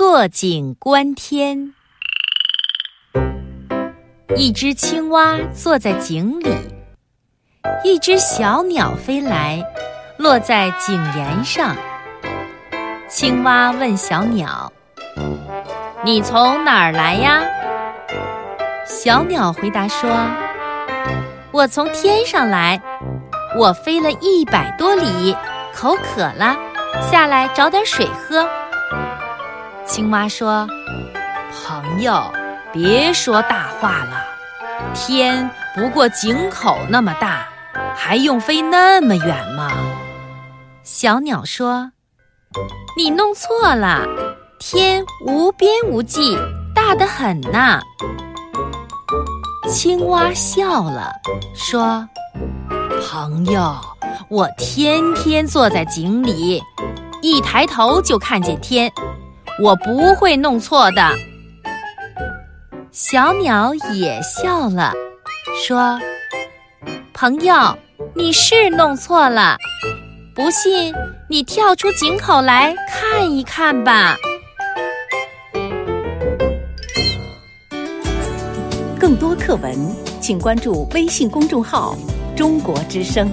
坐井观天。一只青蛙坐在井里，一只小鸟飞来，落在井沿上。青蛙问小鸟：“你从哪儿来呀？”小鸟回答说：“我从天上来，我飞了一百多里，口渴了，下来找点水喝。”青蛙说：“朋友，别说大话了，天不过井口那么大，还用飞那么远吗？”小鸟说：“你弄错了，天无边无际，大得很呐。”青蛙笑了，说：“朋友，我天天坐在井里，一抬头就看见天。”我不会弄错的。小鸟也笑了，说：“朋友，你是弄错了，不信你跳出井口来看一看吧。”更多课文，请关注微信公众号“中国之声”。